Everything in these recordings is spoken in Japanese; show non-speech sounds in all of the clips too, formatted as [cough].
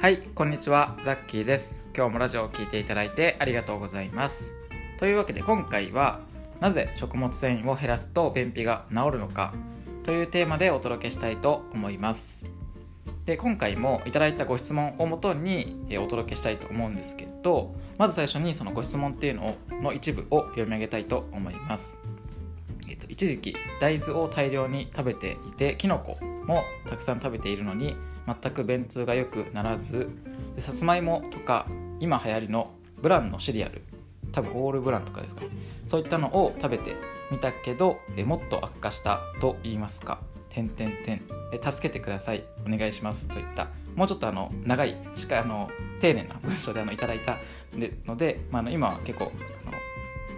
はいこんにちは。ザッキーです。今日もラジオを聴いていただいてありがとうございます。というわけで今回はなぜ食物繊維を減らすと便秘が治るのかというテーマでお届けしたいと思います。で今回もいただいたご質問をもとにお届けしたいと思うんですけどまず最初にそのご質問っていうのの一部を読み上げたいと思います。えっと、一時期大豆を大量に食べていてきのこもたくさん食べているのに全く便通が良くならずさつまいもとか今流行りのブランのシリアル多分オールブランとかですかね。そういったのを食べてみたけどえもっと悪化したと言いますか。点点。点助けてください。お願いしますといった。もうちょっとあの長いしっかあの丁寧な文章であのいただいたので、まあ、の今は結構あの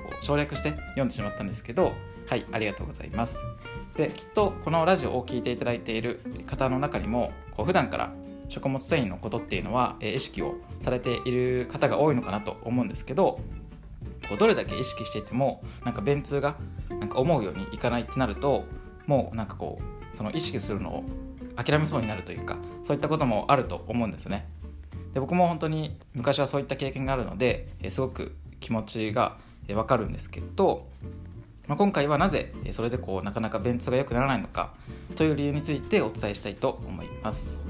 こう省略して読んでしまったんですけどはいありがとうございます。できっとこのラジオを聴いていただいている方の中にもこう普段から食物繊維のことっていうのは、え意識をされている方が多いのかなと思うんですけどこうどれだけ意識していてもなんか便通がなんか思うようにいかないってなるともうなんかこうその意識するのを諦めそうになるというかそういったこともあると思うんですね。で僕も本当に昔はそういった経験があるのですごく気持ちが分かるんですけどまあ、今回はなぜそれでこうなかなか便通が良くならないのかという理由についてお伝えしたいと思います。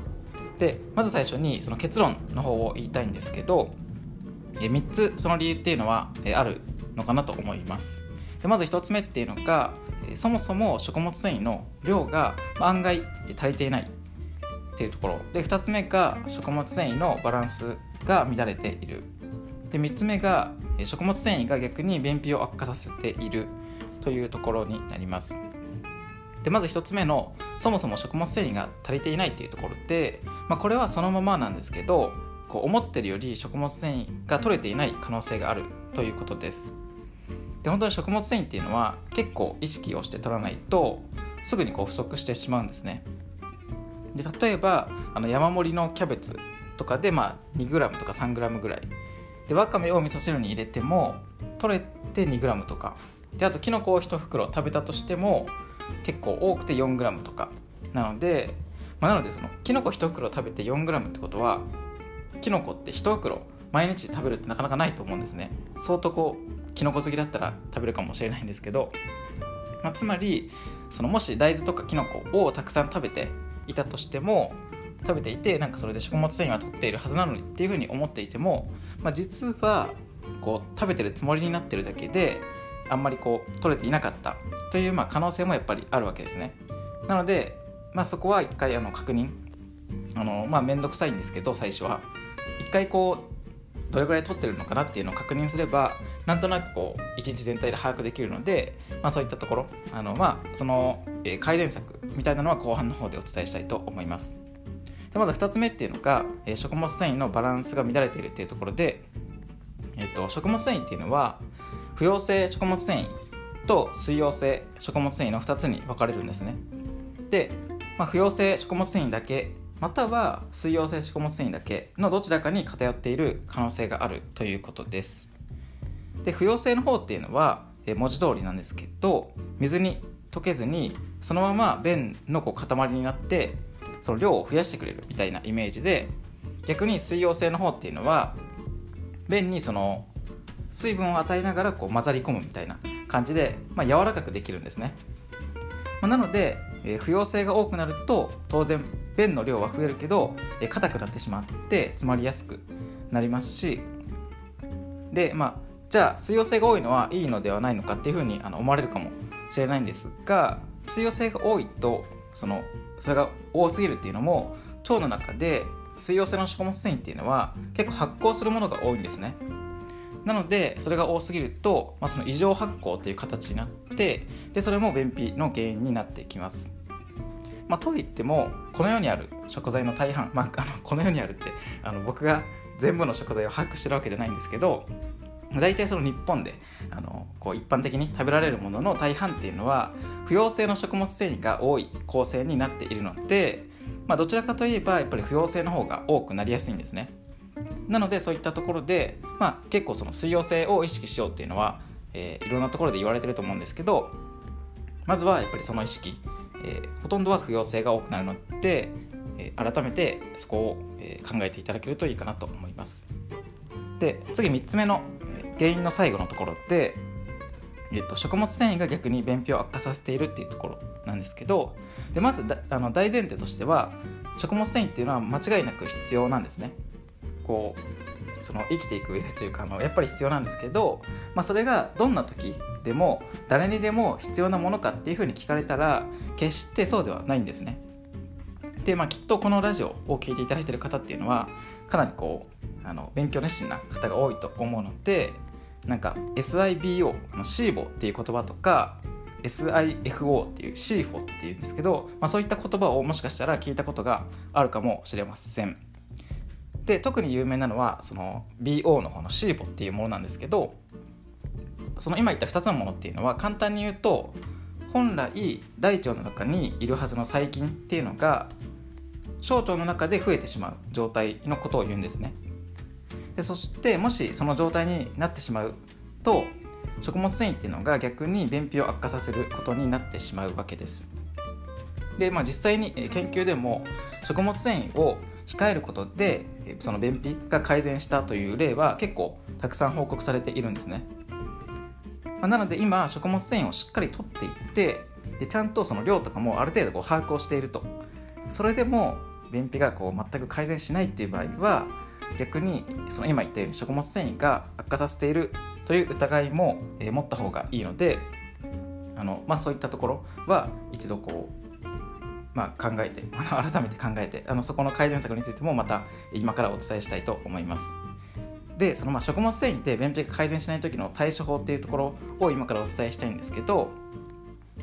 でまず最初にその結論の方を言いたいんですけど3つその理由っていうのはあるのかなと思います。でまず1つ目っていうのがそもそも食物繊維の量が案外足りていないっていうところ。で2つ目が食物繊維のバランスが乱れている。で3つ目が食物繊維が逆に便秘を悪化させているというところになります。でまず1つ目のそもそも食物繊維が足りていないっていうところで、まあ、これはそのままなんですけどこう思ってるより食物繊維が取れていない可能性があるということです。で本当に食物繊維っていうのは結構意識をして取らないとすぐにこう不足してしまうんですね。で例えばあの山盛りのキャベツとかで、まあ、2g とか 3g ぐらい。でわかめを味噌汁に入れても取れて 2g とかであときのこを1袋食べたとしても結構多くて 4g とかなので、まあ、なのでそのきのこ1袋食べて 4g ってことはきのこって1袋毎日食べるってなかなかないと思うんですね。相当こうきのこ好きだったら食べるかもしれないんですけど、まあ、つまりそのもし大豆とかきのこをたくさん食べていたとしても食べていてなんかそれで食物繊維は取っているはずなのにっていうふうに思っていても、まあ、実はこう食べてるつもりになってるだけであんまりこう取れていなかったというまあ可能性もやっぱりあるわけですね。なので、まあ、そこは一回あの確認あのまあ面倒くさいんですけど最初は一回こうどれぐらい取ってるのかなっていうのを確認すればなんとなくこう一日全体で把握できるので、まあ、そういったところあの、まあ、その、えー、改善策みたいなのは後半の方でお伝えしたいと思います。でまず2つ目っていうのが、えー、食物繊維のバランスが乱れているっていうところで、えーと食物繊維っていうのは不溶性食物繊維と水溶性食物繊維の2つに分かれるんですね。で、まあ、不溶性食物繊維だけまたは水溶性食物繊維だけのどちらかに偏っている可能性があるということです。で不溶性の方っていうのは文字通りなんですけど水に溶けずにそのまま便のこう塊になってその量を増やしてくれるみたいなイメージで逆に水溶性の方っていうのは便にその水分を与えながらこう混ざり込むみたいな感じで、まあ、柔らかくできるんですね、まあ、なので、えー、不溶性が多くなると当然便の量は増えるけどえー、硬くなってしまって詰まりやすくなりますしでまあじゃあ水溶性が多いのはいいのではないのかっていうふうにあの思われるかもしれないんですが水溶性が多いとそのそれが多すぎるっていうのも腸の中で水溶性の食物繊維っていうのは結構発酵するものが多いんですね。なのでそれが多すぎると、まあ、その異常発酵という形になってでそれも便秘の原因になってきます。まあ、といってもこの世にある食材の大半、まあ、あのこの世にあるってあの僕が全部の食材を把握してるわけじゃないんですけど大体その日本であのこう一般的に食べられるものの大半っていうのは不溶性の食物繊維が多い構成になっているので、まあ、どちらかといえばやっぱり不溶性の方が多くなりやすいんですね。なのでそういったところで、まあ、結構その水溶性を意識しようっていうのは、えー、いろんなところで言われてると思うんですけどまずはやっぱりその意識、えー、ほとんどは不溶性が多くなるので、えー、改めてそこを、え、考えていただけるといいかなと思います。で次3つ目の原因の最後のところで、えっと、食物繊維が逆に便秘を悪化させているっていうところなんですけどでまずあの大前提としては食物繊維っていうのは間違いなく必要なんですね。こうその生きていく上でというかあのやっぱり必要なんですけど、まあ、それがどんな時でも誰にでも必要なものかっていうふうに聞かれたら決してそうではないんですね。で、まあ、きっとこのラジオを聴いていただいてる方っていうのはかなりこうあの勉強熱心な方が多いと思うのでなんか SIBO の CIBO っていう言葉とか SIFO っていう CIFO っていうんですけど、まあ、そういった言葉をもしかしたら聞いたことがあるかもしれません。で特に有名なのはその BO の方の CIBO っていうものなんですけどその今言った2つのものっていうのは簡単に言うと本来大腸の中にいるはずの細菌っていうのが小腸の中で増えてしまう状態のことを言うんですね。でそしてもしその状態になってしまうと食物繊維っていうのが逆に便秘を悪化させることになってしまうわけです。で、まあ、実際に研究でも食物繊維を控えることでその便秘が改善したという例は結構たくさん報告されているんですね。まあ、なので今食物繊維をしっかりとっていってでちゃんとその量とかもある程度こう把握をしていると。それでも便秘がこう全く改善しないっていう場合は逆にその今言ったように食物繊維が悪化させているという疑いも、持った方がいいのであの、まあ、そういったところは一度こう、まあ、考えて [laughs] 改めて考えてあのそこの改善策についてもまた今からお伝えしたいと思います。でそのまあ食物繊維で便秘が改善しない時の対処法っていうところを今からお伝えしたいんですけど、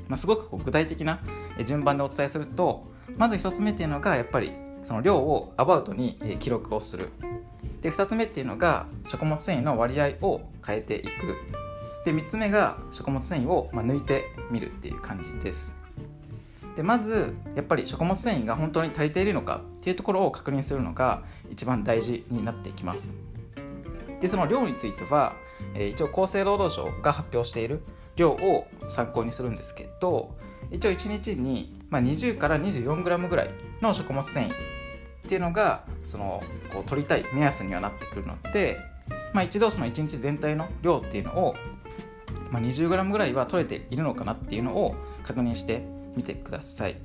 まあ、すごくこう具体的な順番でお伝えするとまず1つ目っていうのがやっぱりその量をアバウトに記録をする。で2つ目っていうのが食物繊維の割合を変えていく。で3つ目が食物繊維をま抜いてみるっていう感じです。でまずやっぱり食物繊維が本当に足りているのかっていうところを確認するのが一番大事になってきます。でその量については、えー、一応厚生労働省が発表している量を参考にするんですけど一応1日に、まあ、20から 24g ぐらいの食物繊維っていうのがそのこう取りたい目安にはなってくるので、まあ、一度その1日全体の量っていうのを、まあ、20g ぐらいは取れているのかなっていうのを確認してみてください。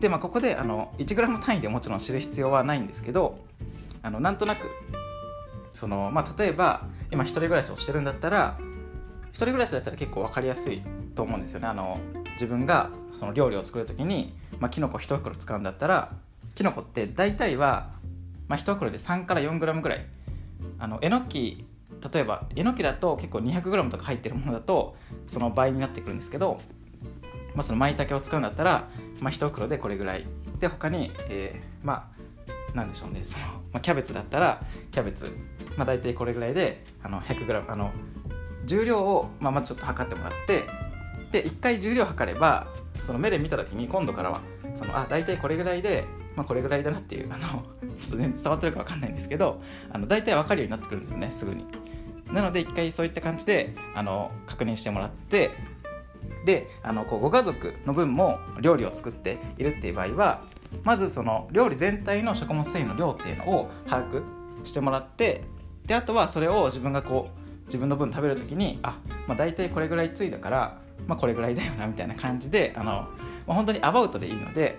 でまあ、ここであの 1g 単位でもちろん知る必要はないんですけどあのなんとなくその、まあ、例えば今一人暮らしをしてるんだったら一人暮らしだったら結構分かりやすいと思うんですよねあの自分がその料理を作る時に、まあ、きのこ1袋使うんだったらきのこって大体は、まあ、1袋で3から 4g ぐらいあのえのき例えばえのきだと結構 200g とか入ってるものだとその倍になってくるんですけど、まあ、その舞茸を使うんだったら、まあ、1袋でこれぐらい。で他に、えー、まあなんでしょうね。その、まあ、キャベツだったらキャベツ、まあ、大体これぐらいであの 100g あの重量を、まあ、まずちょっと測ってもらってで1回重量測ればその目で見た時に今度からはそのあ大体これぐらいで、まあ、これぐらいだなっていうあのちょっと全然伝わってるか分かんないんですけどあの大体分かるようになってくるんですね。すぐに。なので1回そういった感じであの確認してもらってであのこうご家族の分も料理を作っているっていう場合はまずその料理全体の食物繊維の量っていうのを把握してもらってであとはそれを自分がこう自分の分食べる時にあ、まあ、大体これぐらいついだから、まあ、これぐらいだよなみたいな感じであの、まあ、本当にアバウトでいいので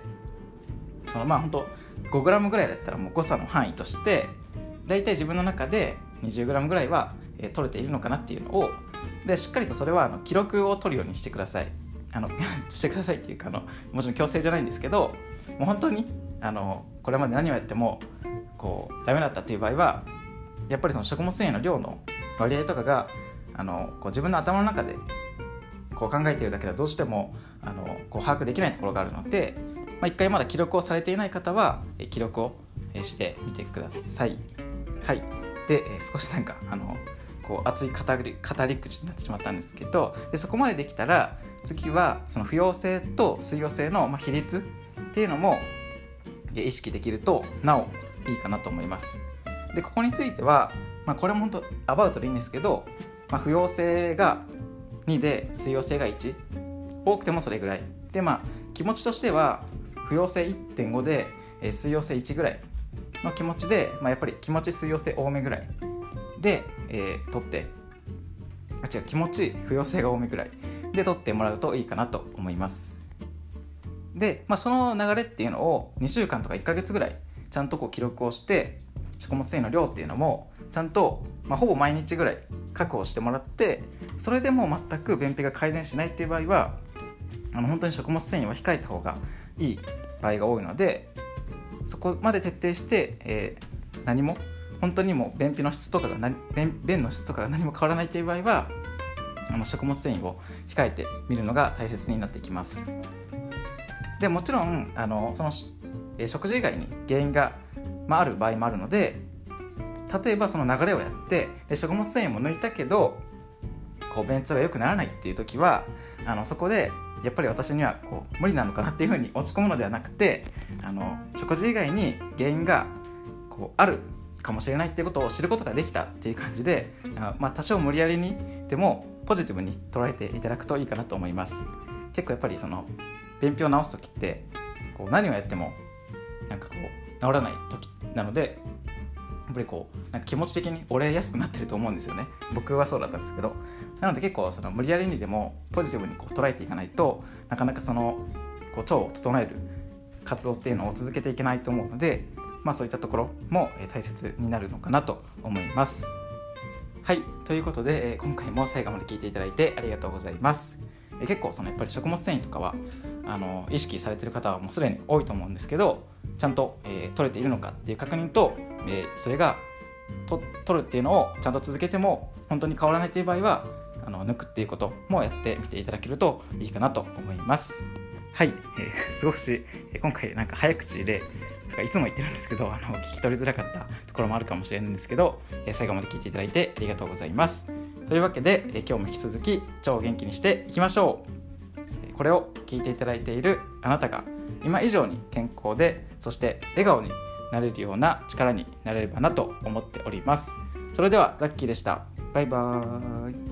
そのまあ本当 5g ぐらいだったらもう誤差の範囲として大体自分の中で 20g ぐらいは、え、取れているのかなっていうのをでしっかりとそれはあの記録を取るようにしてくださいあの [laughs] してくださいっていうかあのもちろん強制じゃないんですけどもう本当にあのこれまで何をやってもこうダメだったっていう場合はやっぱりその食物繊維の量の割合とかがあのこう自分の頭の中でこう考えているだけではどうしてもあのこう把握できないところがあるので、まあ、一回まだ記録をされていない方は記録をしてみてください。はい、で少しなんかあのこう熱い語り語り口になってしまったんですけどでそこまでできたら次はその不溶性と水溶性の比率っていうのも意識できるとなおいいかなと思います。でここについては、まあ、これも本当アバウトでいいんですけど、まあ、不溶性が2で水溶性が1多くてもそれぐらい。でまあ気持ちとしては不溶性1.5でえー、水溶性1ぐらいの気持ちで、まあ、やっぱり気持ち水溶性多めぐらい。で、えー、取ってあ違う気持ち不溶性が多めぐらいで取ってもらうといいかなと思います。で、まあ、その流れっていうのを2週間とか1ヶ月ぐらいちゃんとこう記録をして食物繊維の量っていうのもちゃんと、まあ、ほぼ毎日ぐらい確保してもらってそれでも全く便秘が改善しないっていう場合はあの本当に食物繊維は控えた方がいい場合が多いのでそこまで徹底して、えー、何も本当にも便秘の質とかが便便の質とかが何も変わらないっていう場合はあの食物繊維を控えてみるのが大切になってきます。でもちろんあのその、え、食事以外に原因が、まあ、ある場合もあるので例えばその流れをやってで食物繊維も抜いたけどこう便通が良くならないっていう時はあのそこでやっぱり私にはこう無理なのかなっていうふうに落ち込むのではなくてあの食事以外に原因がこうあるかもしれないっていうことを知ることができたっていう感じで、まあ、多少無理やりにでもポジティブに捉えていただくといいかなと思います。結構やっぱりその便秘を治す時ってこう何をやってもなんかこう治らない時なのでやっぱりこうなんか気持ち的に折れやすくなってると思うんですよね。僕はそうだったんですけど。なので結構その無理やりにでもポジティブにこう捉えていかないとなかなかそのこう腸を整える活動っていうのを続けていけないと思うので、まあ、そういったところも大切になるのかなと思います。はいということで今回も最後まで聞いていただいてありがとうございます。結構そのやっぱり食物繊維とかはあの意識されてる方はもうすでに多いと思うんですけどちゃんと、えー、取れているのかっていう確認と、えー、それがと取るっていうのをちゃんと続けても本当に変わらないという場合はあの抜くっていうこともやってみていただけるといいかなと思います。はい、えー、[laughs] 少し、今回なんか早口でとかいつも言ってるんですけどあの聞き取りづらかったところもあるかもしれないんですけど、え最後まで聞いていただいてありがとうございます。というわけで、え今日も引き続き超元気にしていきましょう。これを聞いていただいているあなたが今以上に健康でそして笑顔になれるような力になれればなと思っております。それではザッキーでした。バイバーイ。